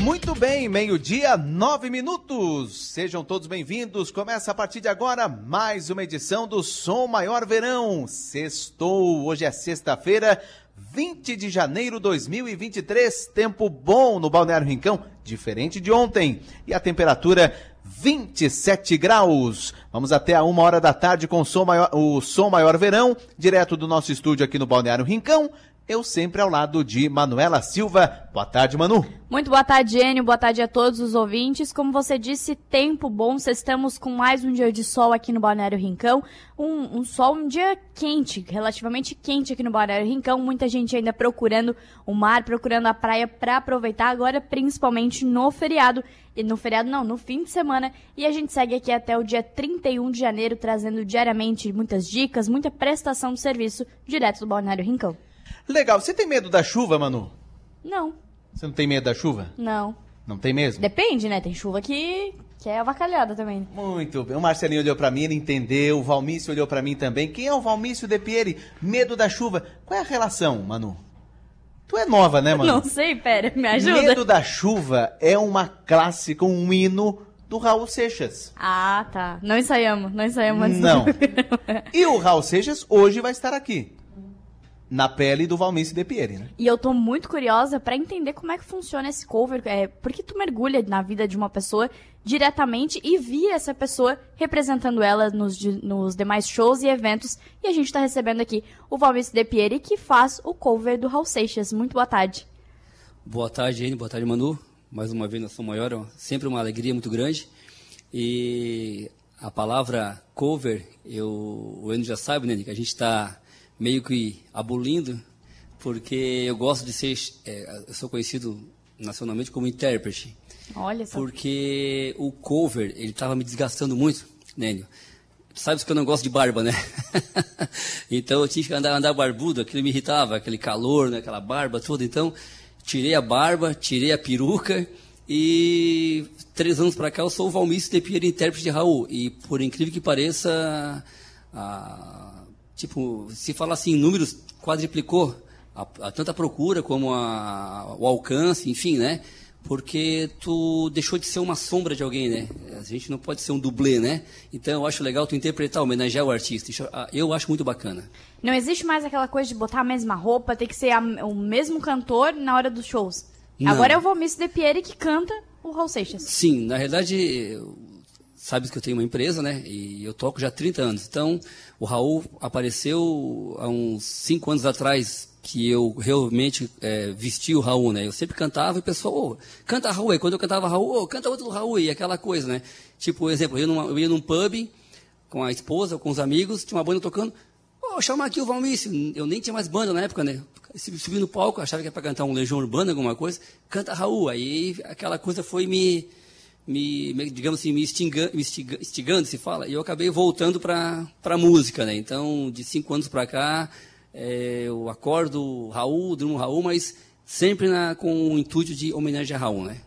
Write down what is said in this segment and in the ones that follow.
Muito bem, meio-dia, nove minutos. Sejam todos bem-vindos. Começa a partir de agora mais uma edição do Som Maior Verão. Sextou, hoje é sexta-feira, 20 de janeiro de 2023. Tempo bom no Balneário Rincão, diferente de ontem. E a temperatura 27 graus. Vamos até a uma hora da tarde com o Som Maior, o Som Maior Verão, direto do nosso estúdio aqui no Balneário Rincão eu sempre ao lado de Manuela Silva. Boa tarde, Manu. Muito boa tarde, Enio. Boa tarde a todos os ouvintes. Como você disse, tempo bom. Estamos com mais um dia de sol aqui no Balneário Rincão. Um, um sol, um dia quente, relativamente quente aqui no Balneário Rincão. Muita gente ainda procurando o mar, procurando a praia para aproveitar agora, principalmente no feriado. E no feriado não, no fim de semana. E a gente segue aqui até o dia 31 de janeiro, trazendo diariamente muitas dicas, muita prestação de serviço direto do Balneário Rincão. Legal. Você tem medo da chuva, Manu? Não. Você não tem medo da chuva? Não. Não tem mesmo? Depende, né? Tem chuva que, que é avacalhada também. Muito bem. O Marcelinho olhou para mim, ele entendeu. O Valmício olhou para mim também. Quem é o Valmício de Pieri? Medo da chuva. Qual é a relação, Manu? Tu é nova, né, Manu? Não sei, pera, me ajuda. Medo da chuva é uma clássica, um hino do Raul Seixas. Ah, tá. Não ensaiamos, não ensaiamos. Não. e o Raul Seixas hoje vai estar aqui na pele do Valmício De Pieri, né? E eu tô muito curiosa para entender como é que funciona esse cover, é, porque tu mergulha na vida de uma pessoa diretamente e via essa pessoa representando ela nos, nos demais shows e eventos. E a gente tá recebendo aqui o Valmício De Pieri, que faz o cover do Raul Seixas. Muito boa tarde. Boa tarde, Anne. Boa tarde, Manu. Mais uma vez na São Maior, sempre uma alegria muito grande. E a palavra cover, eu, o Enio já sabe, né, que a gente está meio que abolindo, porque eu gosto de ser, é, eu sou conhecido nacionalmente como intérprete. Olha só. Porque o cover, ele estava me desgastando muito, Nélio. Sabe que eu não gosto de barba, né? então eu tinha que andar, andar barbudo, aquilo me irritava, aquele calor, né? aquela barba toda. Então tirei a barba, tirei a peruca e três anos para cá eu sou o Valmício de Pierre, intérprete de Raul. E por incrível que pareça, a tipo, se falar assim, números quadriplicou a, a tanta procura como a, o alcance, enfim, né? Porque tu deixou de ser uma sombra de alguém, né? A gente não pode ser um dublê, né? Então eu acho legal tu interpretar, homenagear o artista. Eu acho muito bacana. Não existe mais aquela coisa de botar a mesma roupa, ter que ser a, o mesmo cantor na hora dos shows. Não. Agora é o Valmício De Pieri que canta o Raul Seixas. Sim, na realidade, sabes que eu tenho uma empresa, né? E eu toco já há 30 anos. Então, o Raul apareceu há uns 5 anos atrás que eu realmente é, vesti o Raul, né? Eu sempre cantava e o pessoal, oh, canta Raul. E quando eu cantava Raul, oh, canta outro Raul. E aquela coisa, né? Tipo, exemplo, eu ia, numa, eu ia num pub com a esposa, com os amigos, tinha uma banda tocando. Oh, chama aqui o Valmício. Eu nem tinha mais banda na época, né? Subi no palco, achava que era para cantar um Legião Urbana, alguma coisa. Canta Raul. Aí aquela coisa foi me me, digamos assim, me, instigando, me instigando, se fala, e eu acabei voltando para a música, né? Então, de cinco anos para cá, é, eu acordo Raul, durmo Raul, mas sempre na, com o intuito de homenagear Raul, né?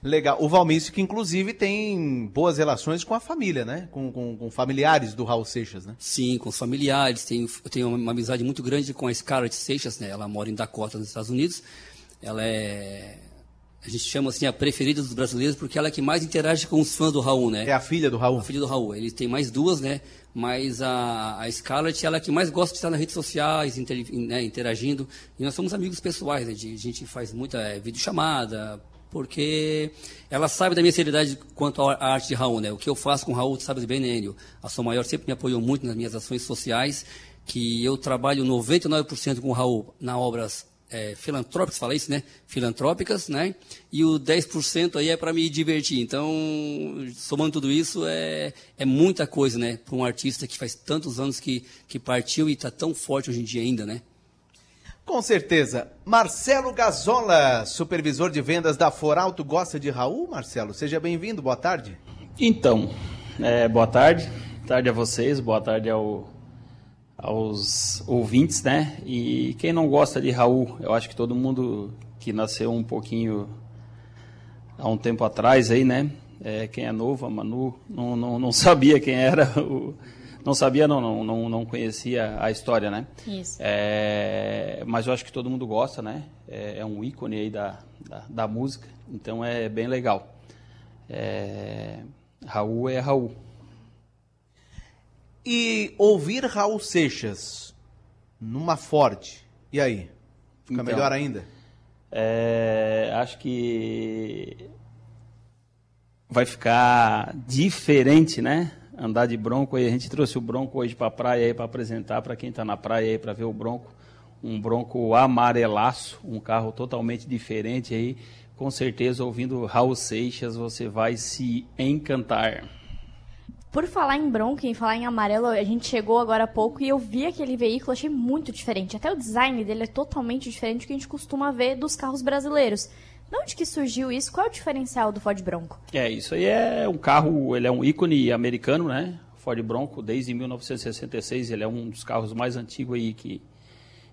Legal. O Valmício, que inclusive tem boas relações com a família, né? Com, com, com familiares do Raul Seixas, né? Sim, com os familiares. Tenho, eu tenho uma amizade muito grande com a Scarlett Seixas, né? Ela mora em Dakota, nos Estados Unidos. Ela é a gente chama assim a preferida dos brasileiros porque ela é que mais interage com os fãs do Raul, né? É a filha do Raul. A filha do Raul. Ele tem mais duas, né? Mas a, a Scarlett, ela é que mais gosta de estar nas redes sociais, inter, né, interagindo. E nós somos amigos pessoais, né? De, a gente faz muita é, videochamada, porque ela sabe da minha seriedade quanto à arte de Raul, né? O que eu faço com o Raul, tu sabes bem, né, Enio? A sua maior sempre me apoiou muito nas minhas ações sociais, que eu trabalho 99% com o Raul na obras é, filantrópicas, fala isso, né? Filantrópicas, né? E o 10% aí é para me divertir. Então, somando tudo isso, é, é muita coisa, né? Para um artista que faz tantos anos que, que partiu e está tão forte hoje em dia ainda, né? Com certeza. Marcelo Gazola, supervisor de vendas da Foralto, gosta de Raul, Marcelo? Seja bem-vindo, boa tarde. Então, é, boa tarde. Boa tarde a vocês, boa tarde ao aos ouvintes, né? E quem não gosta de Raul, eu acho que todo mundo que nasceu um pouquinho há um tempo atrás aí, né? É, quem é novo, a Manu, não, não, não sabia quem era o, não sabia, não, não, não, não conhecia a história, né? Isso. É, mas eu acho que todo mundo gosta, né? É, é um ícone aí da, da, da, música, então é bem legal. É, Raul é Raul. E ouvir Raul Seixas numa Ford, e aí? Fica então, melhor ainda? É, acho que vai ficar diferente, né? Andar de bronco aí, a gente trouxe o bronco hoje para a praia aí para apresentar para quem está na praia aí para ver o bronco, um bronco amarelaço, um carro totalmente diferente aí. Com certeza, ouvindo Raul Seixas, você vai se encantar. Por falar em bronco e falar em amarelo, a gente chegou agora há pouco e eu vi aquele veículo, achei muito diferente. Até o design dele é totalmente diferente do que a gente costuma ver dos carros brasileiros. De onde que surgiu isso? Qual é o diferencial do Ford Bronco? É, isso aí é um carro, ele é um ícone americano, né? Ford Bronco, desde 1966, ele é um dos carros mais antigos aí que,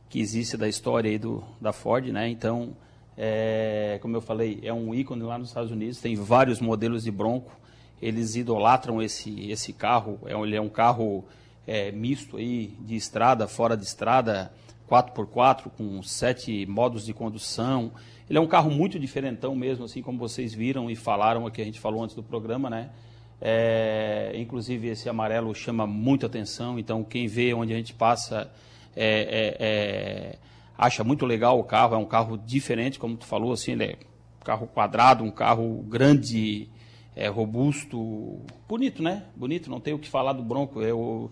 que existe da história aí do, da Ford, né? Então, é, como eu falei, é um ícone lá nos Estados Unidos, tem vários modelos de Bronco, eles idolatram esse, esse carro, é, ele é um carro é, misto aí, de estrada, fora de estrada, 4x4, com sete modos de condução, ele é um carro muito diferentão mesmo, assim como vocês viram e falaram aqui, a gente falou antes do programa, né? É, inclusive esse amarelo chama muita atenção, então quem vê onde a gente passa é, é, é, acha muito legal o carro, é um carro diferente, como tu falou, assim, ele é um carro quadrado, um carro grande, é, robusto, bonito, né? Bonito, não tem o que falar do Bronco. Eu,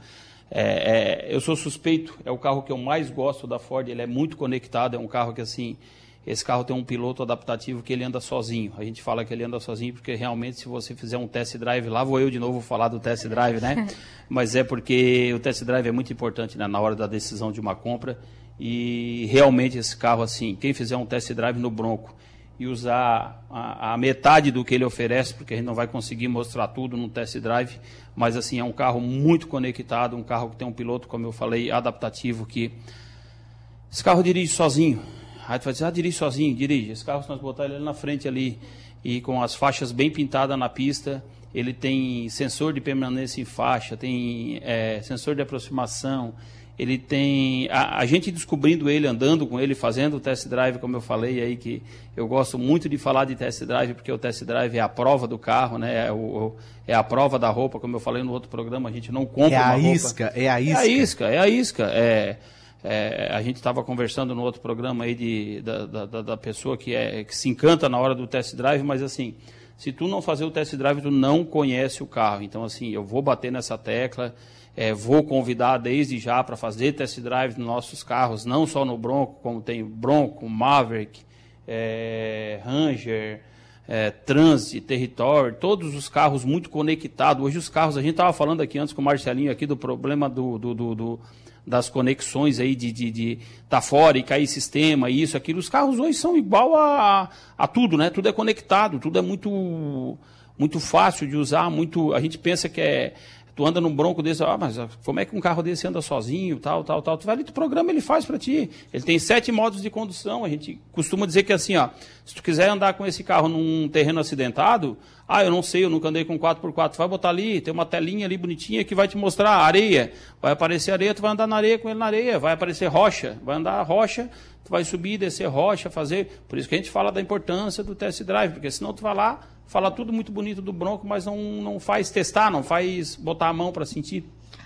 é, é, eu sou suspeito, é o carro que eu mais gosto da Ford, ele é muito conectado, é um carro que assim esse carro tem um piloto adaptativo que ele anda sozinho. A gente fala que ele anda sozinho porque realmente se você fizer um test drive, lá vou eu de novo falar do test drive, né? Mas é porque o test drive é muito importante né? na hora da decisão de uma compra e realmente esse carro assim, quem fizer um test drive no Bronco e usar a, a, metade do que ele oferece, porque a gente não vai conseguir mostrar tudo no test drive, mas assim é um carro muito conectado, um carro que tem um piloto, como eu falei, adaptativo que esse carro dirige sozinho. Aí tu vai dizer, ah, dirige sozinho, dirige. Esse carro, se nós botar ele na frente ali e com as faixas bem pintadas na pista, ele tem sensor de permanência em faixa, tem é, sensor de aproximação, ele tem a, a, gente descobrindo ele, andando com ele, fazendo o test drive, como eu falei aí, que eu gosto muito de falar de test drive, porque o test drive é a prova do carro, né? É, o, é a prova da roupa, como eu falei no outro programa, a gente não compra é a isca, roupa. É a isca, é a isca. É a isca, é é, a gente estava conversando no outro programa aí de, da, da, da, pessoa que, é, que se encanta na hora do test drive, mas assim, se tu não fazer o test drive, tu não conhece o carro. Então, assim, eu vou bater nessa tecla, é, vou convidar desde já para fazer test drive nos nossos carros, não só no Bronco, como tem Bronco, Maverick, é, Ranger, é, Transit, Território, todos os carros muito conectados. Hoje os carros, a gente estava falando aqui antes com o Marcelinho aqui do problema do, do, do, do das conexões aí de, de, de tá fora e cair sistema, isso, aquilo. Os carros hoje são igual a, a tudo, né? Tudo é conectado, tudo é muito, muito fácil de usar, muito. A gente pensa que é. Tu anda num bronco desse, ah, mas como é que um carro desse anda sozinho, tal, tal, tal. Tu vai ali, tu programa, ele faz para ti. Ele tem sete modos de condução. A gente costuma dizer que assim, ó, se tu quiser andar com esse carro num terreno acidentado, ah, eu não sei, eu nunca andei com 4x4. Vai botar ali, tem uma telinha ali bonitinha que vai te mostrar areia. Vai aparecer areia, tu vai andar na areia com ele na areia. Vai aparecer rocha, vai andar rocha, tu vai subir, descer rocha, fazer. Por isso que a gente fala da importância do test drive, porque senão tu vai lá, fala tudo muito bonito do Bronco, mas não, não faz testar, não faz botar a mão para sentir.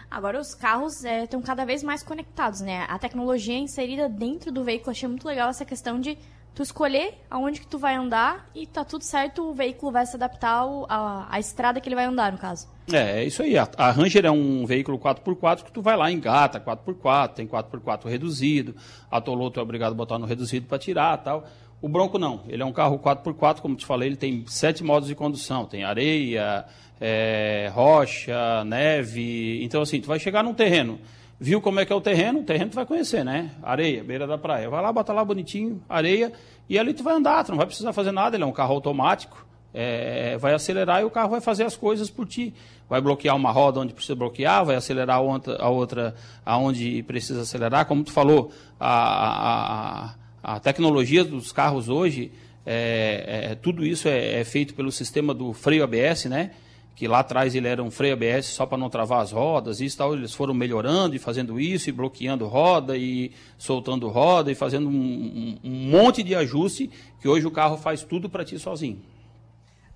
Agora os carros estão é, cada vez mais conectados, né? A tecnologia é inserida dentro do veículo. Achei muito legal essa questão de tu escolher aonde que tu vai andar e tá tudo certo, o veículo vai se adaptar à, à estrada que ele vai andar, no caso. É, é isso aí. A, a Ranger é um veículo 4x4 que tu vai lá, engata 4x4, tem 4x4 reduzido, a Toloto é obrigado a botar no reduzido para tirar tal. O Bronco não, ele é um carro 4x4, como te falei, ele tem sete modos de condução, tem areia, é, rocha, neve, então assim, tu vai chegar num terreno viu como é que é o terreno, o terreno tu vai conhecer, né? Areia, beira da praia. Vai lá, bota lá bonitinho, areia, e ali tu vai andar, tu não vai precisar fazer nada, ele é um carro automático, é, vai acelerar e o carro vai fazer as coisas por ti. Vai bloquear uma roda onde precisa bloquear, vai acelerar a outra, aonde precisa acelerar. Como tu falou, a, a, a tecnologia dos carros hoje, é, é, tudo isso é, é feito pelo sistema do freio ABS, né? Que lá atrás ele era um freio ABS só para não travar as rodas, e tal, eles foram melhorando e fazendo isso, e bloqueando roda, e soltando roda, e fazendo um, um, um monte de ajuste, que hoje o carro faz tudo para ti sozinho.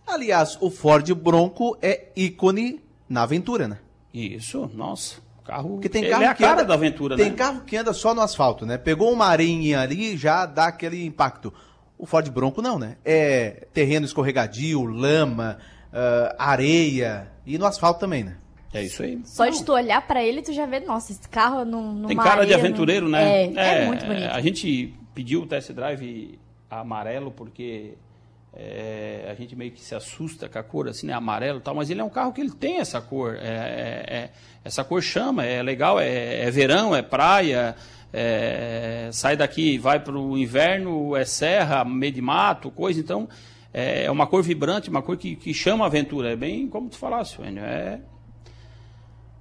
Aliás, o Ford Bronco é ícone na aventura, né? Isso, nossa. Carro, Porque tem carro é a que cara anda, da aventura, Tem né? carro que anda só no asfalto, né? Pegou uma areinha ali já dá aquele impacto. O Ford Bronco não, né? É terreno escorregadio, lama, uh, areia e no asfalto também, né? É isso aí. Só de tu olhar pra ele, tu já vê, nossa, esse carro no, no Tem cara de aventureiro, né? É, é, muito bonito. A gente pediu o test drive amarelo porque é, a gente meio que se assusta com a cor, assim, né? Amarelo e tal, mas ele é um carro que ele tem essa cor. É, é, é essa cor chama, é legal, é, é verão, é praia. É, sai daqui, vai para o inverno, é serra, meio de mato, coisa. Então, é uma cor vibrante, uma cor que, que chama a aventura. É bem como tu falasse, Enio. É,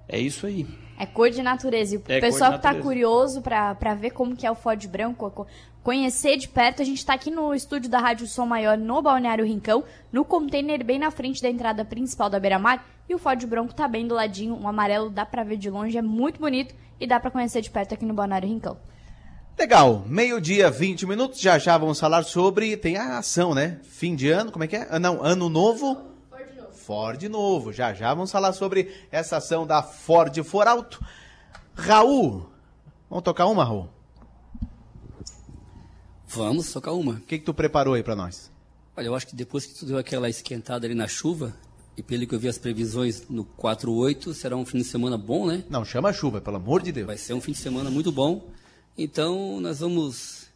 é isso aí. É cor de natureza. E o É pessoal que tá natureza. curioso pra ver como que é o Ford Branco, co- conhecer de perto, a gente tá aqui no estúdio da Rádio Som Maior, no Balneário Rincão, no container bem na frente da entrada principal da Beira Mar. E o Ford Bronco tá bem do ladinho, um amarelo dá pra ver de longe, é muito bonito e dá pra conhecer de perto aqui no Balneário Rincão. Legal, meio-dia, 20 minutos, já já vamos falar sobre. Tem a ação, né? Fim de ano, como é que é? Ah, não, ano novo. Ford novo. Ford novo, já já vamos falar sobre essa ação da Ford For Alto. Raul, vamos tocar uma, Raul? Vamos tocar uma. O que, que tu preparou aí pra nós? Olha, eu acho que depois que tu deu aquela esquentada ali na chuva, e pelo que eu vi as previsões no 4-8, será um fim de semana bom, né? Não, chama a chuva, pelo amor de Deus. Vai ser um fim de semana muito bom. Então, nós vamos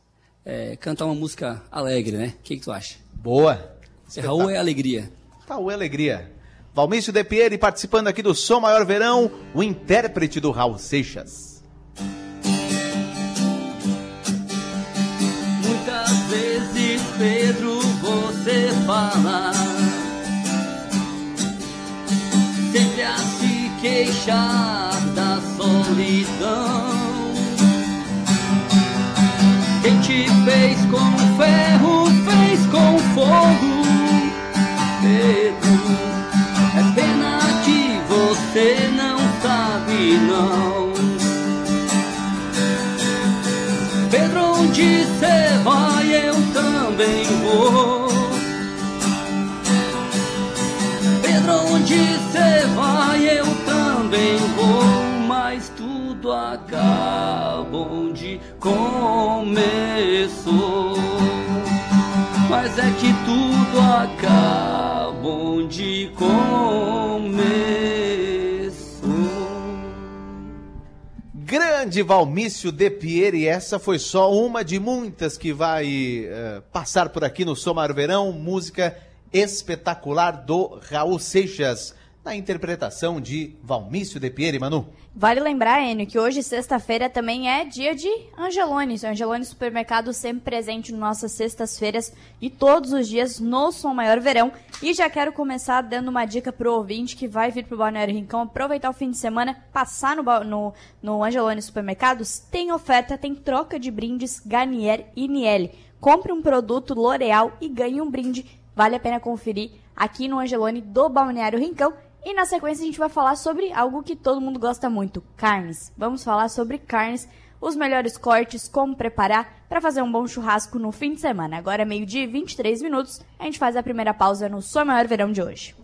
é, cantar uma música alegre, né? O que, que tu acha? Boa. Raul é alegria. Raul é alegria. Valmício De Pieri participando aqui do Som Maior Verão, o intérprete do Raul Seixas. Muitas vezes, Pedro, você fala Sempre a se queixar da solidão fogo Pedro, é pena que você não sabe não Pedro, onde cê vai, eu também vou. Pedro, onde cê vai, eu também vou. Mas tudo acaba onde começou. Mas é que tudo acaba onde começou. Grande Valmício De Pieri, essa foi só uma de muitas que vai eh, passar por aqui no Som Maior Verão, música espetacular do Raul Seixas, na interpretação de Valmício De Pieri, Manu. Vale lembrar, Enio, que hoje, sexta-feira, também é dia de Angelone. O Angelone Supermercado sempre presente nas nossas sextas-feiras e todos os dias no Som Maior Verão. E já quero começar dando uma dica pro ouvinte que vai vir pro Balneário Rincão, aproveitar o fim de semana, passar no, no, no Angelone Supermercados. Tem oferta, tem troca de brindes Garnier e Niel. Compre um produto L'Oreal e ganhe um brinde. Vale a pena conferir aqui no Angelone do Balneário Rincão. E na sequência a gente vai falar sobre algo que todo mundo gosta muito, carnes. Vamos falar sobre carnes, os melhores cortes, como preparar para fazer um bom churrasco no fim de semana. Agora é meio-dia e 23 minutos, a gente faz a primeira pausa no Sua Maior Verão de hoje.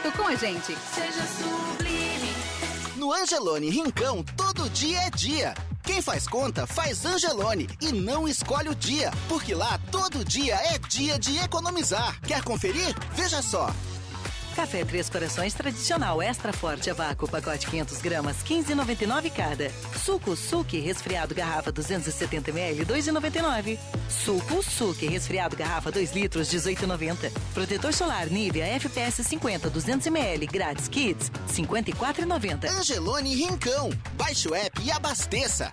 com a gente. Seja sublime. No Angelone Rincão, todo dia é dia. Quem faz conta faz Angelone e não escolhe o dia, porque lá todo dia é dia de economizar. Quer conferir? Veja só. Café Três Corações tradicional extra forte a vácuo, pacote 500 gramas, 15,99 cada. Suco Suque resfriado garrafa 270 ml, 2,99. Suco Suque resfriado garrafa 2 litros, 18,90. Protetor solar Nivea FPS 50 200 ml, grátis Kids, 54,90. Angelone Rincão. Baixe o app e abasteça.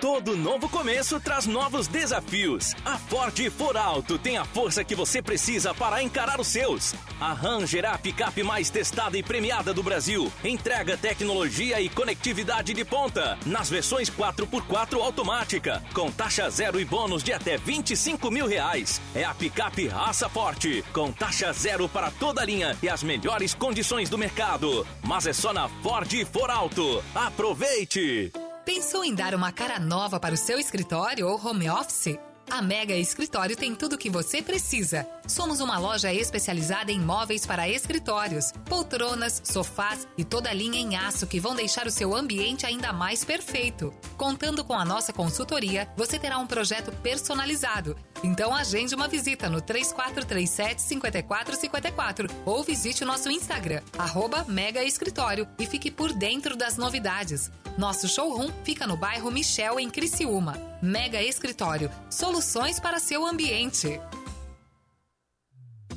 Todo novo começo traz novos desafios. A Ford For Alto tem a força que você precisa para encarar os seus. A Ranger é a picape mais testada e premiada do Brasil. Entrega tecnologia e conectividade de ponta. Nas versões 4x4 automática. Com taxa zero e bônus de até 25 mil reais. É a picape raça forte. Com taxa zero para toda a linha e as melhores condições do mercado. Mas é só na Ford For Alto. Aproveite! Pensou em dar uma cara nova para o seu escritório ou home office? A Mega Escritório tem tudo o que você precisa. Somos uma loja especializada em móveis para escritórios, poltronas, sofás e toda linha em aço que vão deixar o seu ambiente ainda mais perfeito. Contando com a nossa consultoria, você terá um projeto personalizado Então agende uma visita no 3437-5454 ou visite o nosso Instagram, arroba Mega Escritório e fique por dentro das novidades. Nosso showroom fica no bairro Michel, em Criciúma. Mega Escritório, soluções para seu ambiente.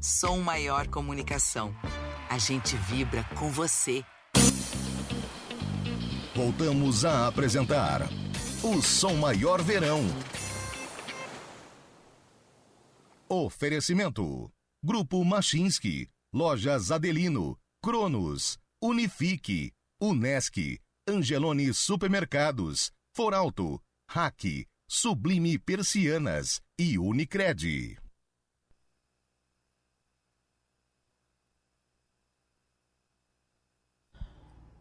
Som Maior Comunicação. A gente vibra com você. Voltamos a apresentar o Som Maior Verão. Oferecimento: Grupo Machinski, Lojas Adelino, Cronos, Unifique, Unesc, Angelone Supermercados, Foralto, Hack, Sublime Persianas e Unicred.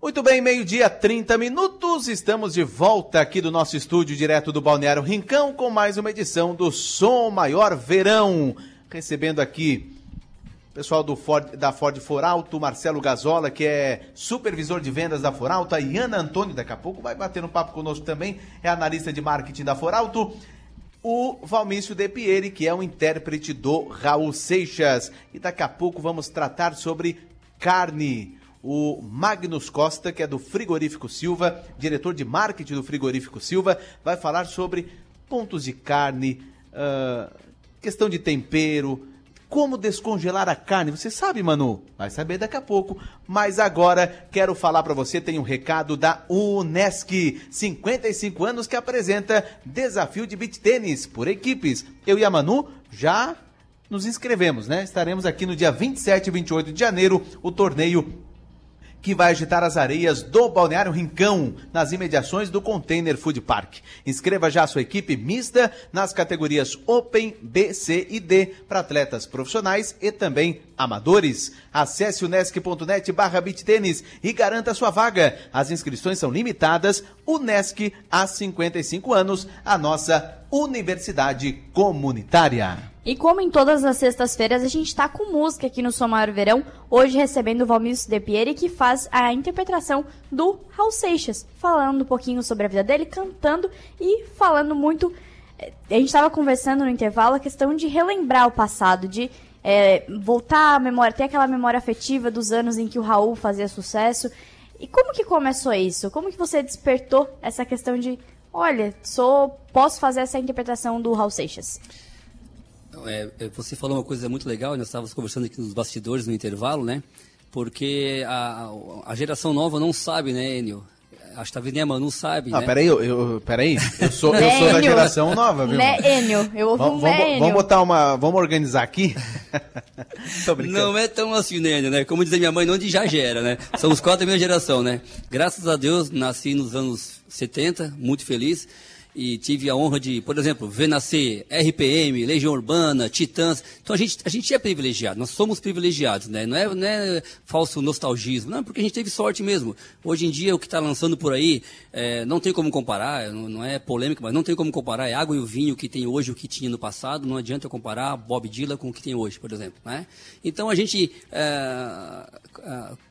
Muito bem, meio-dia, 30 minutos. Estamos de volta aqui do nosso estúdio, direto do Balneário Rincão, com mais uma edição do Som Maior Verão. Recebendo aqui o pessoal do Ford, da Ford Foralto, Marcelo Gazola, que é supervisor de vendas da Foralto, a Iana Antônio, daqui a pouco vai bater um papo conosco também, é analista de marketing da Foralto. O Valmício De Pieri, que é o intérprete do Raul Seixas. E daqui a pouco vamos tratar sobre carne o Magnus Costa, que é do Frigorífico Silva, diretor de marketing do Frigorífico Silva, vai falar sobre pontos de carne, uh, questão de tempero, como descongelar a carne. Você sabe, Manu? Vai saber daqui a pouco. Mas agora quero falar para você, tem um recado da Unesc, 55 anos que apresenta desafio de beach tênis por equipes. Eu e a Manu já nos inscrevemos, né? Estaremos aqui no dia 27 e 28 de janeiro, o torneio que vai agitar as areias do Balneário Rincão, nas imediações do Container Food Park. Inscreva já a sua equipe mista nas categorias Open, B, C e D para atletas profissionais e também amadores. Acesse unesc.net barra tênis e garanta sua vaga. As inscrições são limitadas. Unesc há 55 anos, a nossa universidade comunitária. E como em todas as sextas-feiras, a gente está com música aqui no Som Maior Verão, hoje recebendo o Valmício De Pieri, que faz a interpretação do Raul Seixas, falando um pouquinho sobre a vida dele, cantando e falando muito... eh, A gente estava conversando no intervalo a questão de relembrar o passado, de é, voltar à memória, ter aquela memória afetiva dos anos em que o Raul fazia sucesso. E como que começou isso? Como que você despertou essa questão de, olha, sou, posso fazer essa interpretação do Raul Seixas? É, é, você falou uma coisa muito legal, nós estávamos conversando aqui nos bastidores no intervalo, né? Porque a, a geração nova não sabe, né, Enio? Acho que talvez nem a Manu sabe, Ah, né? peraí, eu, eu, peraí, eu sou, eu sou da Né, geração nova, viu? Né, Enio? Eu ouvi um Vamos, né, vamos, botar uma. Vamos organizar aqui? Tô brincando. Não é tão assim, né, Enio, né? Como dizia minha mãe, não de já gera, né? Somos quatro da mesma geração, né? Graças a Deus, nasci nos anos 70, muito feliz. E tive a honra de, por exemplo, ver nascer RPM, Legião Urbana, Titãs. Então a gente, a gente é privilegiado, nós somos privilegiados, né? Não é, não é falso nostalgismo, não, porque a gente teve sorte mesmo. Hoje em dia, o que está lançando por aí, é, não tem como comparar, não, não é polêmico, mas não tem como comparar. É água e o vinho que tem hoje, o que tinha no passado. Não adianta comparar Bob Dylan com o que tem hoje, por exemplo, né? Então a gente. é, é,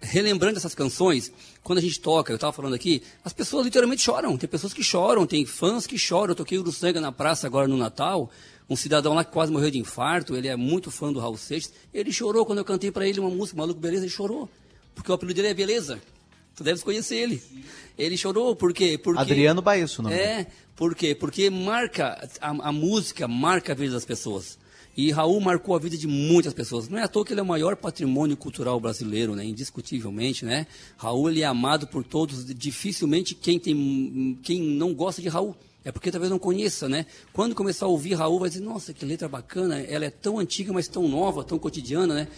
relembrando essas canções, quando a gente toca, eu estava falando aqui, as pessoas literalmente choram. Tem pessoas que choram, tem fãs que choram. Eu toquei o Uruçanga na praça agora no Natal. Um cidadão lá que quase morreu de infarto, ele é muito fã do Raul Seixas. Ele chorou quando eu cantei para ele uma música, Maluco Beleza, ele chorou. Porque o apelido dele é Beleza. Tu deves conhecer ele. Ele chorou por quê? Porque Adriano Baesso, o nome dele. É, por quê? Porque marca, a, a música marca a vida das pessoas. E Raul marcou a vida de muitas pessoas. Não é à toa que ele é o maior patrimônio cultural brasileiro, né? indiscutivelmente. Né? Raul ele é amado por todos. Dificilmente quem, tem, quem não gosta de Raul. É porque talvez não conheça, né? Quando começar a ouvir Raul, vai dizer, nossa, que letra bacana. Ela é tão antiga, mas tão nova, tão cotidiana, né?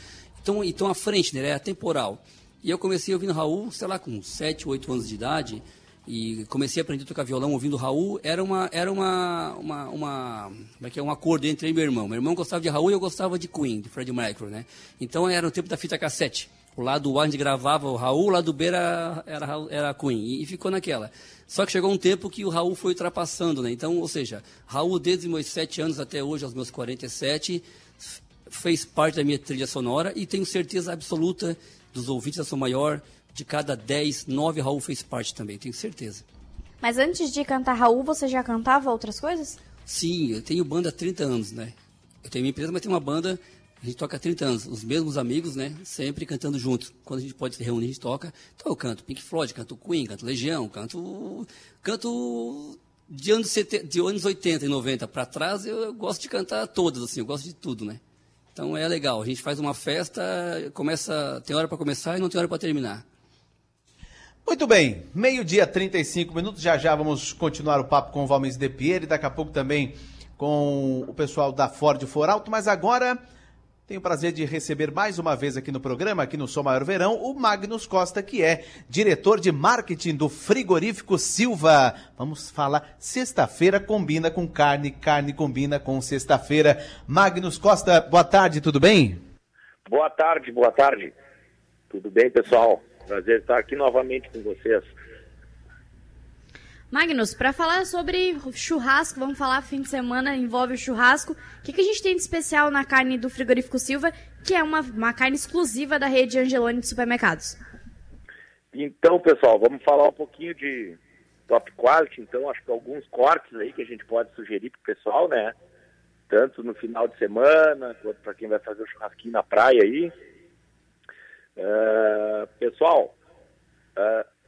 Tão, e tão à frente, né? Ela é atemporal. E eu comecei ouvindo Raul, sei lá, com 7, 8 anos de idade. E comecei a aprender a tocar violão ouvindo Raul, era uma era uma uma, uma como é que é um acordo entre eu meu irmão. Meu irmão gostava de Raul e eu gostava de Queen, de Freddie Mercury, né? Então era o tempo da fita cassete. O lado A onde gravava o Raul, o lado B era era, era Queen e, e ficou naquela. Só que chegou um tempo que o Raul foi ultrapassando, né? Então, ou seja, Raul desde meus 7 anos até hoje, aos meus 47, f- fez parte da minha trilha sonora e tenho certeza absoluta dos ouvintes da Som Maior, de cada 10, 9 Raul fez parte também, tenho certeza. Mas antes de cantar Raul, você já cantava outras coisas? Sim, eu tenho banda há 30 anos, né? Eu tenho minha empresa, mas tenho uma banda, a gente toca há 30 anos. Os mesmos amigos, né? Sempre cantando junto. Quando a gente pode se reunir, a gente toca. Então eu canto Pink Floyd, canto Queen, canto Legião, canto. Canto de anos, 70, de anos 80 e 90 para trás, eu, eu gosto de cantar todas, assim, eu gosto de tudo, né? Então é legal, a gente faz uma festa, começa, tem hora para começar e não tem hora para terminar. Muito bem, meio-dia 35 minutos. Já já vamos continuar o papo com o Valmir De Pieri, daqui a pouco também com o pessoal da Ford For Alto, mas agora tenho o prazer de receber mais uma vez aqui no programa, aqui no Sou Maior Verão, o Magnus Costa, que é diretor de marketing do Frigorífico Silva. Vamos falar, sexta-feira combina com carne, carne combina com sexta-feira. Magnus Costa, boa tarde, tudo bem? Boa tarde, boa tarde. Tudo bem, pessoal? Prazer estar aqui novamente com vocês. Magnus, para falar sobre churrasco, vamos falar fim de semana, envolve o churrasco. O que, que a gente tem de especial na carne do Frigorífico Silva, que é uma, uma carne exclusiva da rede Angeloni de supermercados? Então, pessoal, vamos falar um pouquinho de top quality. Então, acho que alguns cortes aí que a gente pode sugerir para o pessoal, né? Tanto no final de semana, quanto para quem vai fazer o churrasquinho na praia aí. Ah, pessoal,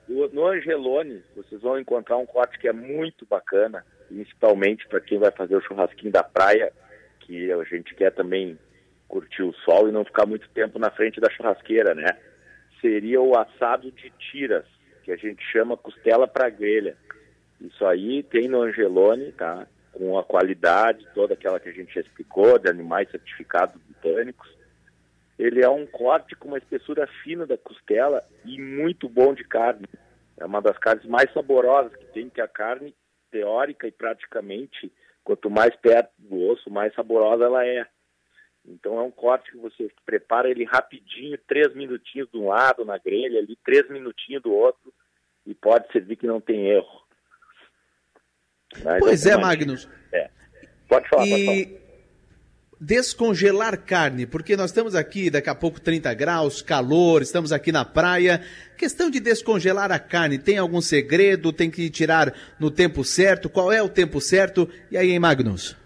o- no Angelone, vocês vão encontrar um corte que é muito bacana, principalmente para quem vai fazer o churrasquinho da praia, que a gente quer também curtir o sol e não ficar muito tempo na frente da churrasqueira, né? Seria o assado de tiras, que a gente chama costela para grelha. Isso aí tem no Angelone, tá? Com a qualidade toda aquela que a gente já explicou, de animais certificados britânicos. Ele é um corte com uma espessura fina da costela e muito bom de carne. É uma das carnes mais saborosas que tem, que a carne, teórica e praticamente, quanto mais perto do osso, mais saborosa ela é. Então é um corte que você prepara ele rapidinho, três minutinhos de um lado na grelha, ali três minutinhos do outro, e pode servir que não tem erro. Mas Pois é, imagino- Magnus. É. Pode falar, pode falar. Descongelar carne, porque nós estamos aqui daqui a pouco 30 graus, calor, estamos aqui na praia. Questão de descongelar a carne, tem algum segredo? Tem que tirar no tempo certo? Qual é o tempo certo? E aí, hein, Magnus?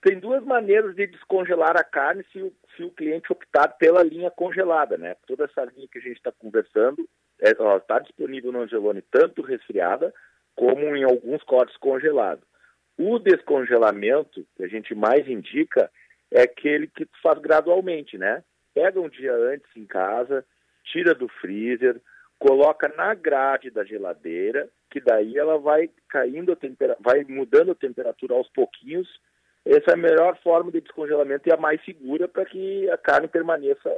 Tem duas maneiras de descongelar a carne se o, se o cliente optar pela linha congelada, né? Toda essa linha que a gente está conversando está disponível no Angelone tanto resfriada como em alguns cortes congelados. O descongelamento que a gente mais indica é aquele que faz gradualmente, né? Pega um dia antes em casa, tira do freezer, coloca na grade da geladeira, que daí ela vai caindo a tempera vai mudando a temperatura aos pouquinhos. Essa é a melhor forma de descongelamento e a mais segura para que a carne permaneça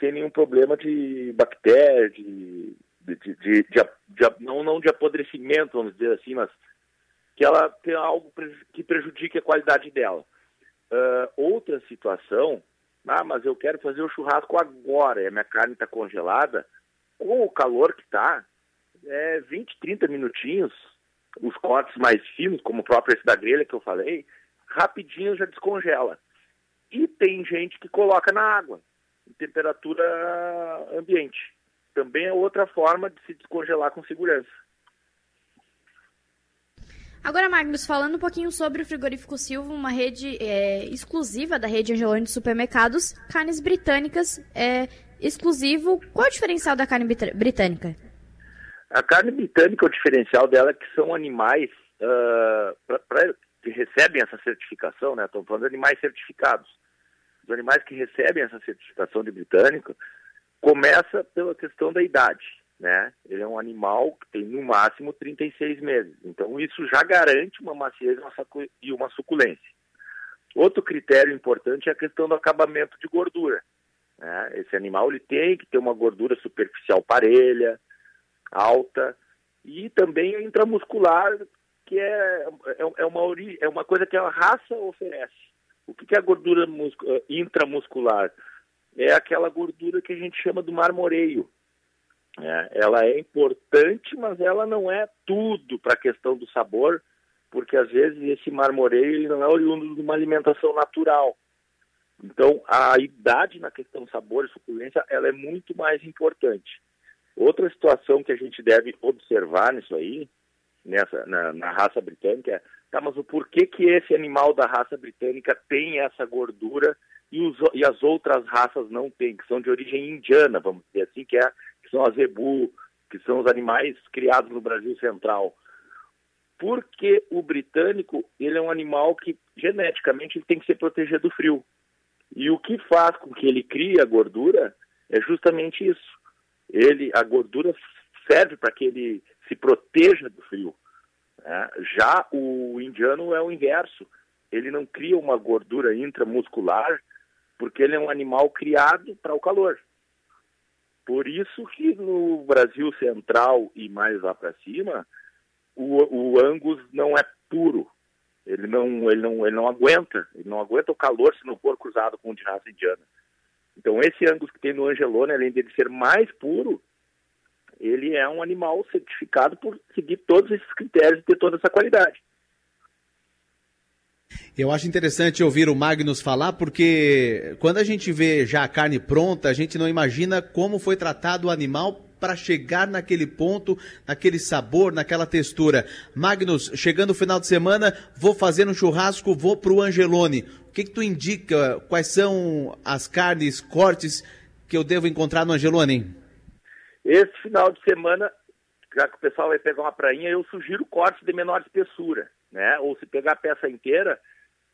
sem nenhum problema de bactéria, de, de- de- de- não, não de apodrecimento, vamos dizer assim, mas que ela tenha algo que prejudique a qualidade dela. Ah, outra situação, ah, mas eu quero fazer o churrasco agora e a minha carne está congelada, com o calor que está, é 20, 30 minutinhos, os cortes mais finos, como o próprio esse da grelha que eu falei, rapidinho já descongela. E tem gente que coloca na água, em temperatura ambiente. Também é outra forma de se descongelar com segurança. Agora, Magnus, falando um pouquinho sobre o Frigorífico Silva, uma rede é, exclusiva da rede Angeloni de supermercados, carnes britânicas, é exclusivo. Qual é o diferencial da carne britânica? A carne britânica, o diferencial dela é que são animais ah, pra- pra- que recebem essa certificação, né? Estamos falando de animais certificados. Os animais que recebem essa certificação de britânico começa pela questão da idade, né? Ele é um animal que tem no máximo 36 meses. Então isso já garante uma maciez e uma suculência. Outro critério importante é a questão do acabamento de gordura. né? Esse animal ele tem que ter uma gordura superficial parelha, alta, e também o intramuscular, que é, é, é uma, ori- é uma coisa que a raça oferece. O que é a gordura eh, intramuscular? É aquela gordura que a gente chama do marmoreio. É, ela é importante, mas ela não é tudo para a questão do sabor, porque às vezes esse marmoreio ele não é oriundo de uma alimentação natural. Então, a idade na questão sabor e suculência, ela é muito mais importante. Outra situação que a gente deve observar nisso aí, nessa, na, na raça britânica, é, tá, mas o porquê que esse animal da raça britânica tem essa gordura e, os, e as outras raças não têm, que são de origem indiana, vamos dizer assim, que, é, que são as zebu, que são os animais criados no Brasil Central. Porque o britânico, ele é um animal que, geneticamente, ele tem que ser protegido do frio. E o que faz com que ele crie a gordura é justamente isso. Ele, a gordura serve para que ele se proteja do frio. né? Já o indiano é o inverso. Ele não cria uma gordura intramuscular porque ele é um animal criado para o calor. Por isso que no Brasil Central e mais lá para cima, o, o Angus não é puro. Ele não, ele, não, ele não aguenta. Ele não aguenta o calor se não for cruzado com o de raça indiana. Então esse Angus que tem no Angelone, além de ser mais puro, ele é um animal certificado por seguir todos esses critérios e ter toda essa qualidade. Eu acho interessante ouvir o Magnus falar, porque quando a gente vê já a carne pronta, a gente não imagina como foi tratado o animal para chegar naquele ponto, naquele sabor, naquela textura. Magnus, chegando o final de semana, vou fazer um churrasco, vou para o Angelone. O que, que tu indica? Quais são as carnes, cortes que eu devo encontrar no Angelone? Esse final de semana, já que o pessoal vai pegar uma prainha, eu sugiro cortes de menor espessura, né? Ou se pegar a peça inteira,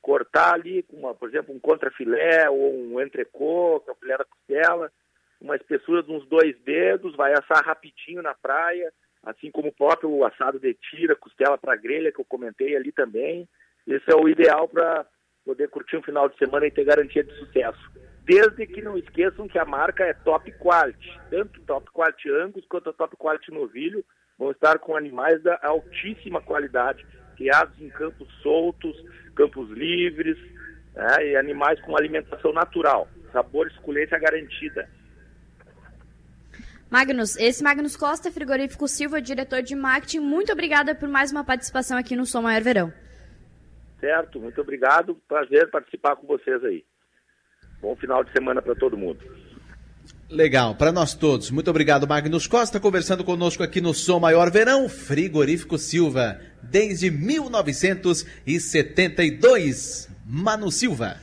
cortar ali, com uma, por exemplo, um contrafilé ou um entrecô, que é o filé da costela, uma espessura de uns dois dedos, vai assar rapidinho na praia, assim como o próprio assado de tira, costela para grelha, que eu comentei ali também. Esse é o ideal para poder curtir um final de semana e ter garantia de sucesso. Desde que não esqueçam que a marca é top quality. Tanto top quality Angus quanto a top quality novilho vão estar com animais da altíssima qualidade, criados em campos soltos, campos livres, né, e animais com alimentação natural. Sabor e suculência garantida. Magnus, esse Magnus Costa, frigorífico Silva, diretor de marketing, muito obrigada por mais uma participação aqui no Som Maior Verão. Certo? Muito obrigado. Prazer participar com vocês aí. Bom final de semana para todo mundo. Legal, para nós todos. Muito obrigado, Magnus Costa, conversando conosco aqui no Som Maior Verão, Frigorífico Silva, desde 1972. Manu Silva.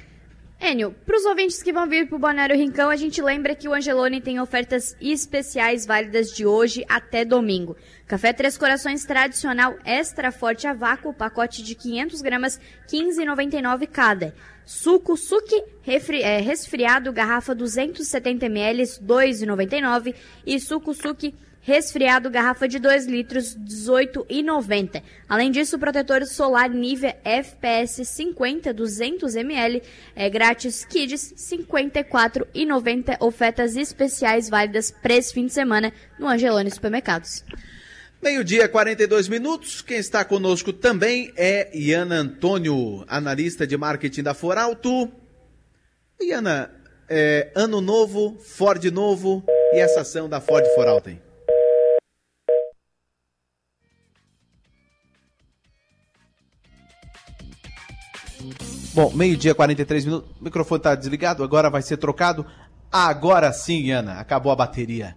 Enio, para os ouvintes que vão vir para o Balneário Rincão, a gente lembra que o Angelone tem ofertas especiais válidas de hoje até domingo. Café Três Corações tradicional extra forte a vácuo, pacote de 500 gramas, 15,99 cada. Suco Suki refri- é, resfriado, garrafa 270 ml, 2,99. E suco Suki resfriado, garrafa de 2 litros, 18,90. Além disso, protetor solar Nivea FPS 50, 200 ml, é grátis Kids 54,90. Ofertas especiais válidas para esse fim de semana no Angelone Supermercados. Meio-dia, 42 minutos. Quem está conosco também é Iana Antônio, analista de marketing da Foralto. Iana, é, ano novo, Ford novo e essa ação da Ford Foralto, hein? Bom, meio-dia, 43 minutos. O microfone está desligado, agora vai ser trocado. Agora sim, Ana, acabou a bateria.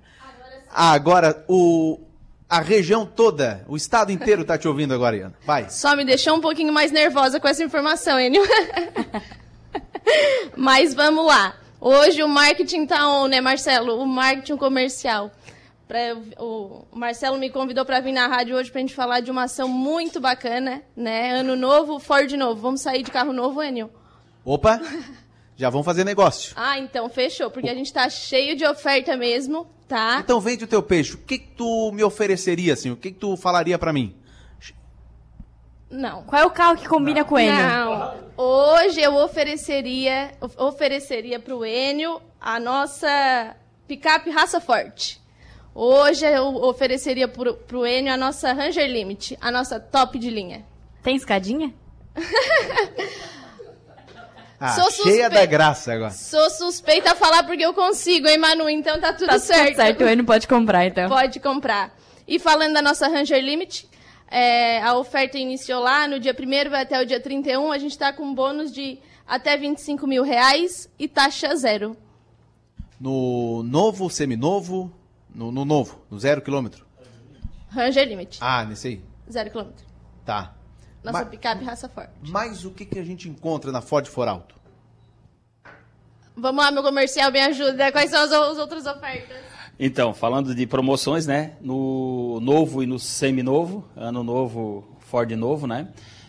Agora, o, a região toda, o estado inteiro está te ouvindo agora, Iana. Vai. Só me deixou um pouquinho mais nervosa com essa informação, Enio. Mas vamos lá. Hoje o marketing tá on, né, Marcelo? O marketing comercial. Pra, o, o Marcelo me convidou para vir na rádio hoje para a gente falar de uma ação muito bacana, né? Ano novo, Ford novo. Vamos sair de carro novo, Enio? Opa, já vão fazer negócio. Ah, então fechou, porque a gente tá cheio de oferta mesmo, tá? Então vende o teu peixe. O que, que tu me ofereceria, assim? O que, que tu falaria para mim? Não. Qual é o carro que combina com o Enio? Não. Hoje eu ofereceria, of- ofereceria pro Enio a nossa picape raça forte. Hoje eu ofereceria pro, pro Enio a nossa Ranger Limit, a nossa top de linha. Tem escadinha? Ah, Sou cheia suspe- da graça agora. Sou suspeita a falar porque eu consigo, hein, Manu? Então tá tudo Tá tudo certo. certo, o Enio pode comprar, então. Pode comprar. E falando da nossa Ranger Limit, é, a oferta iniciou lá no dia 1 vai até o dia 31. A gente tá com um bônus de até 25 mil reais e taxa zero. No novo, seminovo, no, no novo, no zero quilômetro. Ranger Limit, Ah, nesse aí. zero quilômetro. Tá. Nossa Mas- picape raça forte. Mas o que, que a gente encontra na Ford For Alto? Vamos lá, meu comercial, me ajuda. Quais são as, as outras ofertas? Então, falando de promoções, né? No novo e no seminovo, ano novo, Ford novo, né?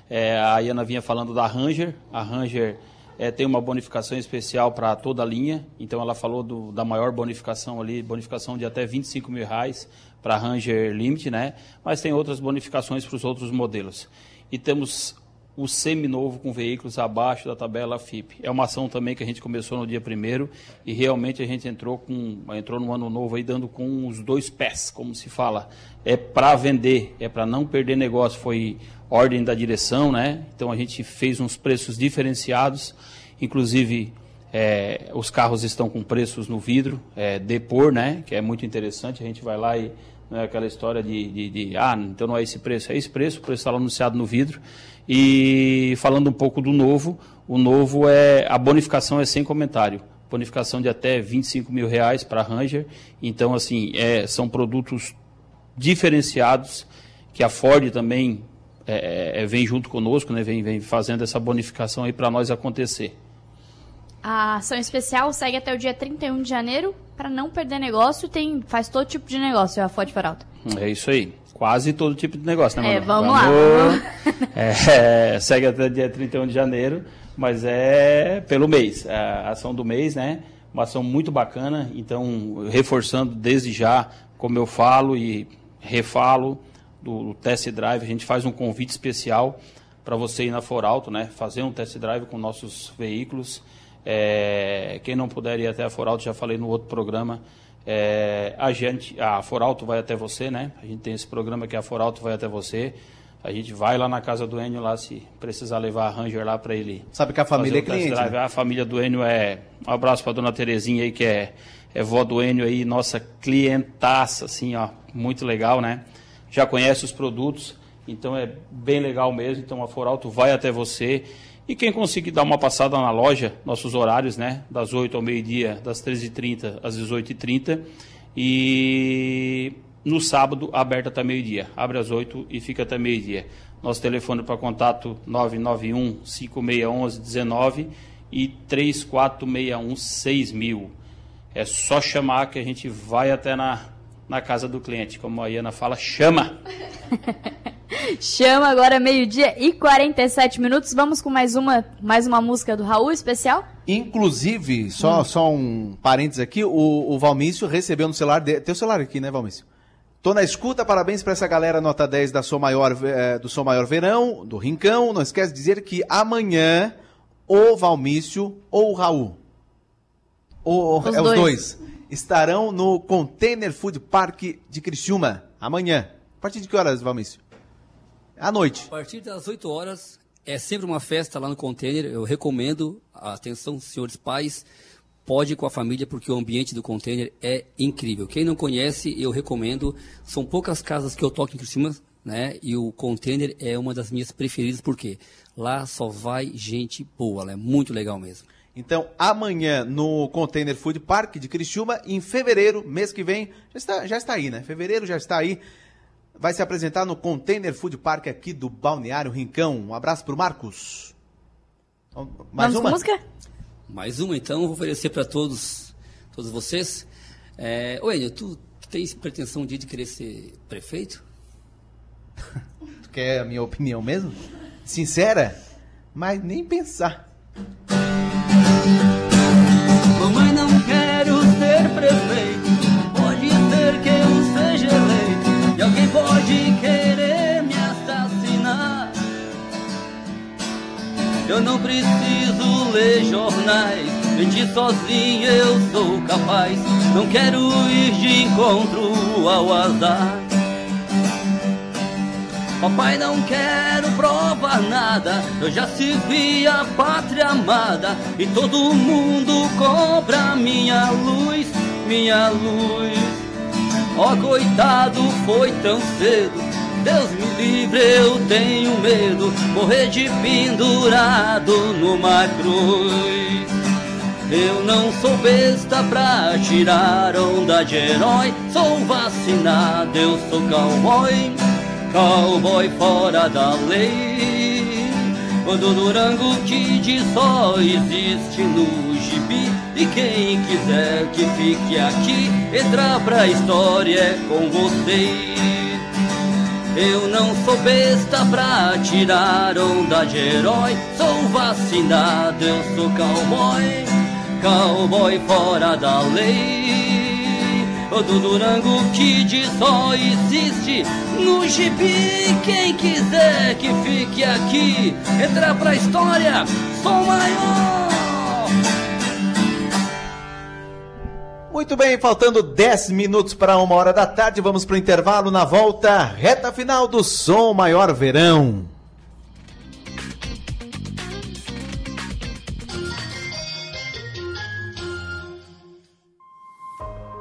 É, a Iana vinha falando da Ranger. A Ranger é, tem uma bonificação especial para toda a linha. Então, ela falou do- da maior bonificação ali, bonificação de até 25 mil reais para a Ranger Limit, né? Mas tem outras bonificações para os outros modelos. E temos o seminovo com veículos abaixo da tabela FIP. É uma ação também que a gente começou no dia primeiro e realmente a gente entrou com entrou no ano novo aí dando com os dois pés, como se fala. É para vender, é para não perder negócio, foi ordem da direção, né? Então a gente fez uns preços diferenciados, inclusive é, os carros estão com preços no vidro, é, depor, né? Que é muito interessante. A gente vai lá e não é aquela história de, de, de, ah, então não é esse preço, é esse preço, o preço está lá anunciado no vidro. E falando um pouco do novo, o novo é a bonificação é sem comentário. Bonificação de até 25 mil reais para Ranger. Então, assim, é, são produtos diferenciados que a Ford também é, é, vem junto conosco, né? vem, vem fazendo essa bonificação aí para nós acontecer. A ação especial segue até o dia 31 de janeiro para não perder negócio. Tem, faz todo tipo de negócio a Ford For Alto. É isso aí. Quase todo tipo de negócio, né, É, Manu? vamos lá, Vamos- É, segue até dia 31 de janeiro, mas é pelo mês. É a ação do mês, né? Uma ação muito bacana. Então, reforçando desde já, como eu falo e refalo, do, do test drive, a gente faz um convite especial para você ir na Foralto, né? Fazer um test drive com nossos veículos. É, quem não puder ir até a Foralto, já falei no outro programa, é, a gente, a Foralto vai até você, né? A gente tem esse programa que a Foralto vai até você. A gente vai lá na casa do Enio lá se precisar levar a Ranger lá para ele. Sabe que a família é cliente, né? A família do Enio é um abraço para dona Terezinha aí que é é vó do Enio aí, nossa clientaça assim, ó, muito legal, né? Já conhece os produtos, então é bem legal mesmo. Então a Foralto vai até você. E quem conseguir dar uma passada na loja, nossos horários, né? Das 8 ao meio-dia, das 13h30 às 18h30. E no sábado, aberta até meio-dia. Abre às 8 e fica até meio-dia. Nosso telefone para contato 991 5611 19 e 3461 6000. É só chamar que a gente vai até na, na casa do cliente. Como a Iana fala, chama! Chama agora meio-dia e 47 minutos. Vamos com mais uma, mais uma música do Raul especial? Inclusive, só, só um parênteses aqui, o, o Valmício recebeu no celular dele. Tem o celular aqui, né, Valmício? Tô na escuta, parabéns para essa galera nota 10 da Som Maior, eh, do Som Maior Verão, do Rincão. Não esquece de dizer que amanhã o Valmício ou o Raul, ou, Os é, os dois. Estarão no Container Food Park de Criciúma, amanhã. A partir de que horas, Valmício? À noite. A partir das 8 horas é sempre uma festa lá no container. Eu recomendo, atenção, senhores pais, pode ir com a família porque o ambiente do container é incrível. Quem não conhece, eu recomendo. São poucas casas que eu toco em Criciúma, né? E o container é uma das minhas preferidas porque lá só vai gente boa, é muito legal mesmo. Então, amanhã no Container Food Park de Criciúma, em fevereiro, mês que vem, já está, já está aí, né? Fevereiro já está aí. Vai se apresentar no Container Food Park aqui do Balneário Rincão. Um abraço pro Marcos. Mais Vamos uma? com música? Mais uma então, vou oferecer para todos, todos vocês. É, Ô Enio, tu, tu tens pretensão de, de querer ser prefeito? Tu quer a minha opinião mesmo? Sincera? Mas nem pensar. Eu não preciso ler jornais. De ti sozinho eu sou capaz, não quero ir de encontro ao azar. Papai, não quero provar nada. Eu já servi a pátria amada e todo mundo cobra minha luz, minha luz. Ó, coitado, foi tão cedo. Deus me livre, eu tenho medo. Morrer de pendurado numa cruz. Eu não sou besta pra tirar onda de herói. Sou vacinado, eu sou cowboy cowboy fora da lei. Quando Durango Kid só existe no gibi. E quem quiser que fique aqui, entrar pra história é com vocês. Eu não sou besta pra tirar onda de herói. Sou vacinado, eu sou cowboy, cowboy fora da lei. Do Durango Kid só existe no gibi. Quem quiser que fique aqui, entrar pra história, sou maior. Muito bem, faltando 10 minutos para uma hora da tarde, vamos para o intervalo na volta, reta final do Som Maior Verão.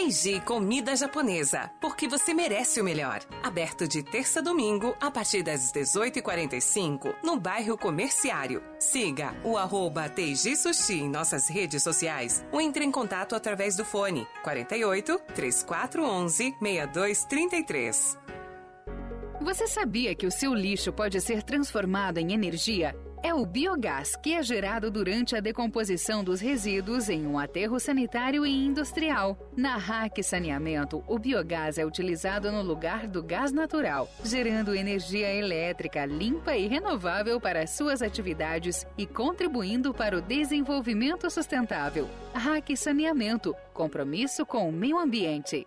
Teiji Comida Japonesa, porque você merece o melhor. Aberto de terça a domingo, a partir das 18h45, no bairro Comerciário. Siga o arroba Teiji Sushi em nossas redes sociais ou entre em contato através do fone 48 3411 6233. Você sabia que o seu lixo pode ser transformado em energia? É o biogás que é gerado durante a decomposição dos resíduos em um aterro sanitário e industrial. Na RAC Saneamento, o biogás é utilizado no lugar do gás natural, gerando energia elétrica limpa e renovável para suas atividades e contribuindo para o desenvolvimento sustentável. RAC Saneamento compromisso com o meio ambiente.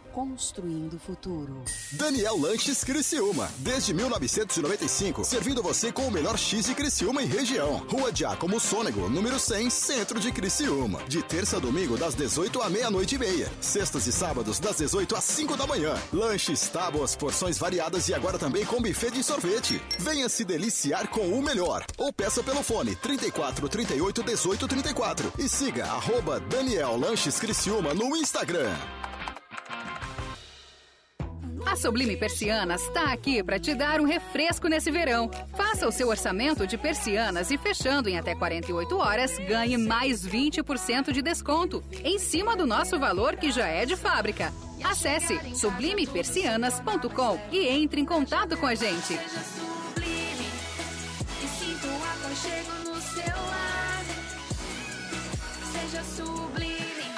construindo o futuro. Daniel Lanches Criciúma. Desde 1995, servindo você com o melhor X de Criciúma e região. Rua Giacomo Sônego, número 100, centro de Criciúma. De terça a domingo, das 18 à meia-noite e meia. Sextas e sábados, das 18 às 5 da manhã. Lanches, tábuas, porções variadas e agora também com buffet de sorvete. Venha se deliciar com o melhor. Ou peça pelo fone 34 38 18 34. E siga arroba Daniel Lanches Criciúma no Instagram. A Sublime Persianas está aqui para te dar um refresco nesse verão. Faça o seu orçamento de persianas e fechando em até 48 horas, ganhe mais 20% de desconto em cima do nosso valor que já é de fábrica. Acesse sublimepersianas.com e entre em contato com a gente.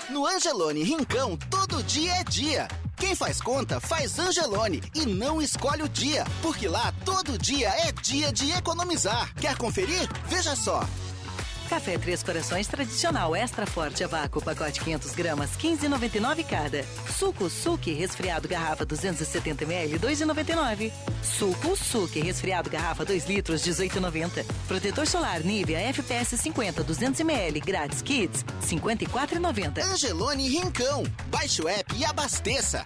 No Angelone Rincão, todo dia é dia. Quem faz conta, faz Angelone e não escolhe o dia, porque lá todo dia é dia de economizar. Quer conferir? Veja só. Café Três Corações tradicional extra forte a pacote 500 gramas, 15,99 cada. Suco Suque resfriado garrafa 270 ml, 2,99. Suco Suque resfriado garrafa 2 litros, 18,90. Protetor solar Nivea FPS 50 200 ml, grátis Kids, 54,90. Angelone Rincão. Baixe o app e abasteça.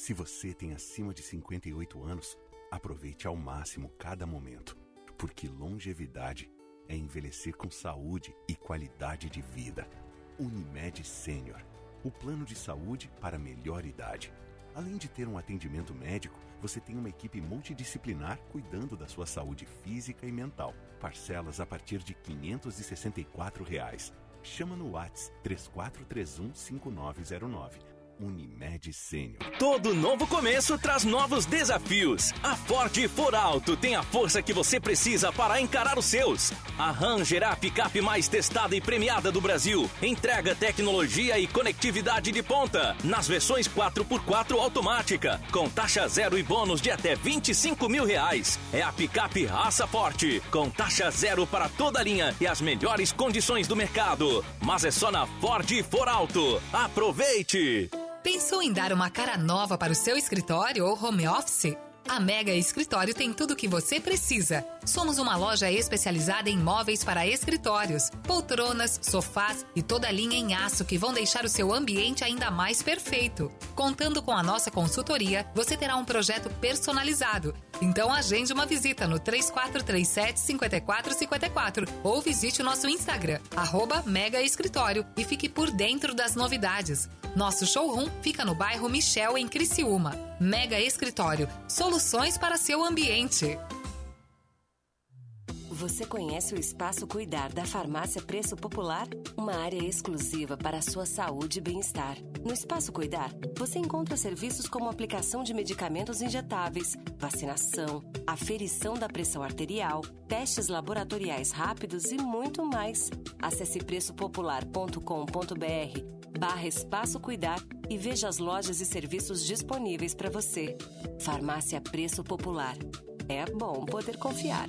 Se você tem acima de 58 anos, aproveite ao máximo cada momento, porque longevidade é envelhecer com saúde e qualidade de vida. Unimed Sênior, o plano de saúde para melhor idade. Além de ter um atendimento médico, você tem uma equipe multidisciplinar cuidando da sua saúde física e mental. Parcelas a partir de 564 reais. Chama no WhatsApp 3431 5909 Unimed Sênior. Todo novo começo traz novos desafios. A Ford For Alto tem a força que você precisa para encarar os seus. A Ranger é a picape mais testada e premiada do Brasil. Entrega tecnologia e conectividade de ponta. Nas versões 4x4 automática. Com taxa zero e bônus de até 25 mil reais. É a picape raça forte. Com taxa zero para toda a linha e as melhores condições do mercado. Mas é só na Ford For Alto. Aproveite! Pensou em dar uma cara nova para o seu escritório ou home office? A Mega Escritório tem tudo o que você precisa. Somos uma loja especializada em móveis para escritórios, poltronas, sofás e toda linha em aço que vão deixar o seu ambiente ainda mais perfeito. Contando com a nossa consultoria, você terá um projeto personalizado. Então agende uma visita no 3437 5454 ou visite o nosso Instagram, arroba Mega Escritório e fique por dentro das novidades. Nosso showroom fica no bairro Michel, em Criciúma. Mega Escritório, soluções para seu ambiente. Você conhece o Espaço Cuidar da Farmácia Preço Popular? Uma área exclusiva para a sua saúde e bem-estar. No Espaço Cuidar, você encontra serviços como aplicação de medicamentos injetáveis, vacinação, aferição da pressão arterial, testes laboratoriais rápidos e muito mais. Acesse preçopopular.com.br barra Espaço Cuidar e veja as lojas e serviços disponíveis para você. Farmácia Preço Popular. É bom poder confiar.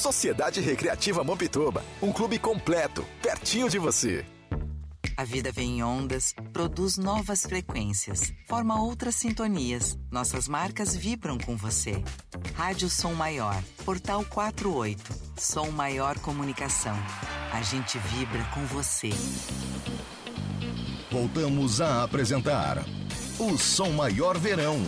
Sociedade Recreativa Mampituba, um clube completo, pertinho de você. A vida vem em ondas, produz novas frequências, forma outras sintonias. Nossas marcas vibram com você. Rádio Som Maior, Portal 48, Som Maior Comunicação. A gente vibra com você. Voltamos a apresentar o Som Maior Verão.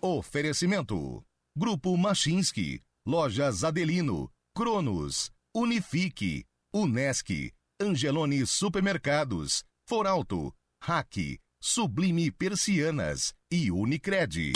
Oferecimento: Grupo Machinski, Lojas Adelino, Cronos, Unifique, Unesc, Angelone Supermercados, Foralto, Hack, Sublime Persianas e Unicred.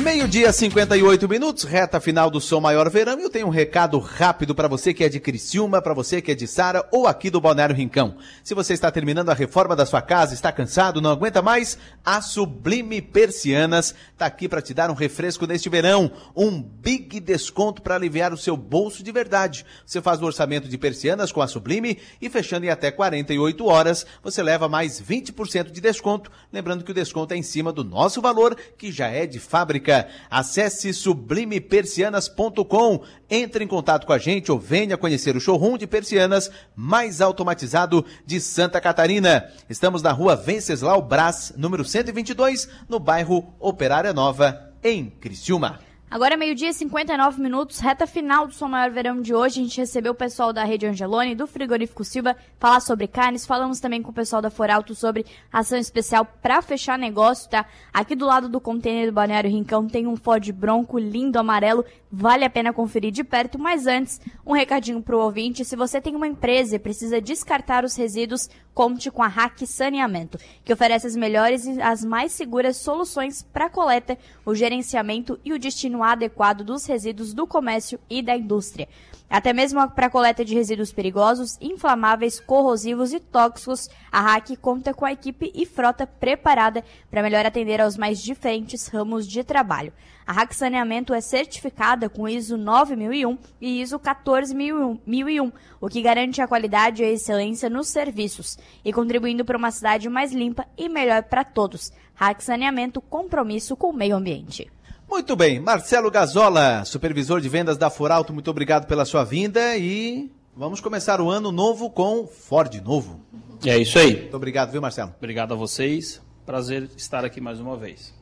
Meio-dia, 58 minutos, reta final do Som Maior Verão. E eu tenho um recado rápido para você que é de Criciúma, para você que é de Sara ou aqui do Balneário Rincão. Se você está terminando a reforma da sua casa, está cansado, não aguenta mais, a Sublime Persianas está aqui para te dar um refresco neste verão. Um big desconto para aliviar o seu bolso de verdade. Você faz o orçamento de persianas com a Sublime e fechando em até 48 horas, você leva mais 20% de desconto. Lembrando que o desconto é em cima do nosso valor, que já é de fábrica. Acesse sublimepersianas.com, entre em contato com a gente ou venha conhecer o showroom de persianas mais automatizado de Santa Catarina. Estamos na rua Venceslau Brás, número 122, no bairro Operária Nova, em Criciúma. Agora é meio-dia e 59 minutos, reta final do Som Maior Verão de hoje. A gente recebeu o pessoal da Rede Angelone, do Frigorífico Silva, falar sobre carnes. Falamos também com o pessoal da Foralto sobre ação especial para fechar negócio, tá? Aqui do lado do container do Balneário Rincão tem um Ford Bronco lindo amarelo. Vale a pena conferir de perto, mas antes, um recadinho pro ouvinte. Se você tem uma empresa e precisa descartar os resíduos, conte com a Hack Saneamento, que oferece as melhores e as mais seguras soluções para coleta, o gerenciamento e o destino adequado dos resíduos do comércio e da indústria. Até mesmo para a coleta de resíduos perigosos, inflamáveis, corrosivos e tóxicos, a RAC conta com a equipe e frota preparada para melhor atender aos mais diferentes ramos de trabalho. A RAC Saneamento é certificada com ISO 9001 e ISO 14001, o que garante a qualidade e a excelência nos serviços e contribuindo para uma cidade mais limpa e melhor para todos. RAC Saneamento, compromisso com o meio ambiente. Muito bem, Marcelo Gazola, supervisor de vendas da Foralto, muito obrigado pela sua vinda e vamos começar o ano novo com Ford novo. É isso aí. Muito obrigado, viu, Marcelo? Obrigado a vocês. Prazer estar aqui mais uma vez.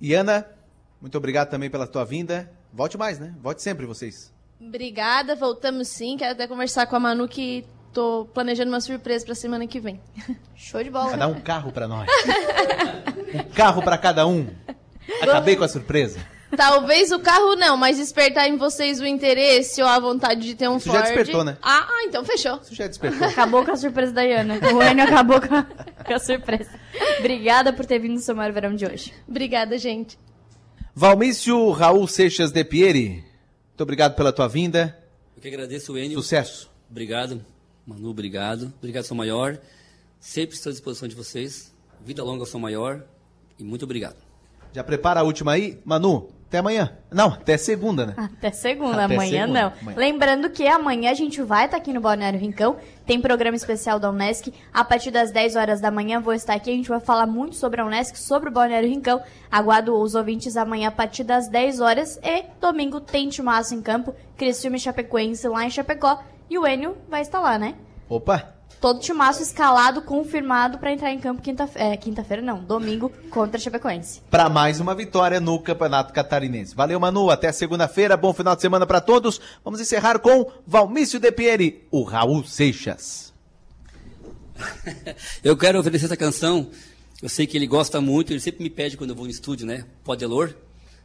E Ana, muito obrigado também pela tua vinda. Volte mais, né? Volte sempre vocês. Obrigada, voltamos sim. Quero até conversar com a Manu que tô planejando uma surpresa pra semana que vem. Show de bola. Vai dar um carro para nós. um carro para cada um. Acabei com a surpresa. Talvez o carro não, mas despertar em vocês o interesse ou a vontade de ter um Isso Ford. já despertou, né? Ah, ah, então fechou. Isso já despertou. Acabou com a surpresa da Iana. O Enio acabou com a, com a surpresa. Obrigada por ter vindo no seu maior verão de hoje. Obrigada, gente. Valmício Raul Seixas de Pieri, muito obrigado pela tua vinda. Eu que agradeço, Enio. Sucesso. Obrigado, Manu, obrigado. Obrigado, São Maior. Sempre estou à disposição de vocês. Vida longa São Maior. E muito obrigado. Já prepara a última aí, Manu. Até amanhã. Não, até segunda, né? Até segunda, Até amanhã segunda, não. amanhã. Lembrando que amanhã a gente vai estar aqui no Balneário Rincão. Tem programa especial da Unesc. A partir das 10 horas da manhã vou estar aqui. A gente vai falar muito sobre a Unesc, sobre o Balneário Rincão. Aguardo os ouvintes amanhã a partir das 10 horas. E domingo tem Timaço em campo. Criciúma e Chapecoense lá em Chapecó. E o Enio vai estar lá, né? Opa, Todo timaço escalado, confirmado para entrar em campo quinta-feira. É, quinta-feira não, domingo contra a Chapecoense. para mais uma vitória no Campeonato Catarinense. Valeu, Manu. Até segunda-feira. Bom final de semana para todos. Vamos encerrar com Valmício de Pieri, o Raul Seixas. Eu quero oferecer essa canção. Eu sei que ele gosta muito, ele sempre me pede quando eu vou no estúdio, né? Pode Elor,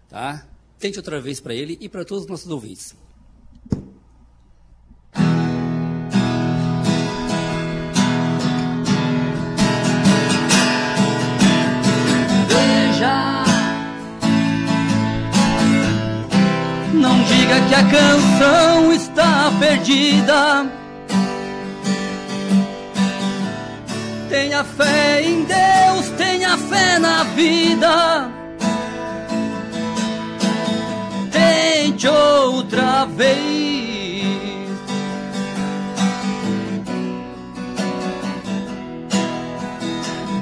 tá? Tente outra vez para ele e para todos os nossos ouvintes. Diga que a canção está perdida. Tenha fé em Deus, tenha fé na vida. Tente outra vez.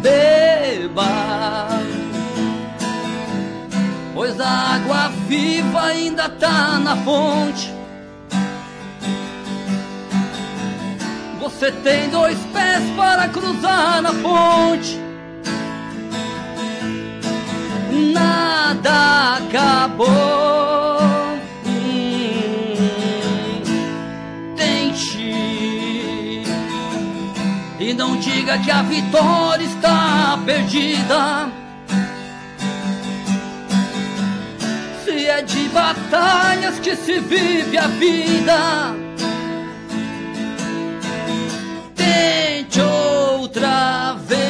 Beba, pois a água viva ainda tá na fonte. Você tem dois pés para cruzar na ponte. Nada acabou. Hum, Tente e não diga que a vitória está perdida. é de batalhas que se vive a vida. Tente outra vez.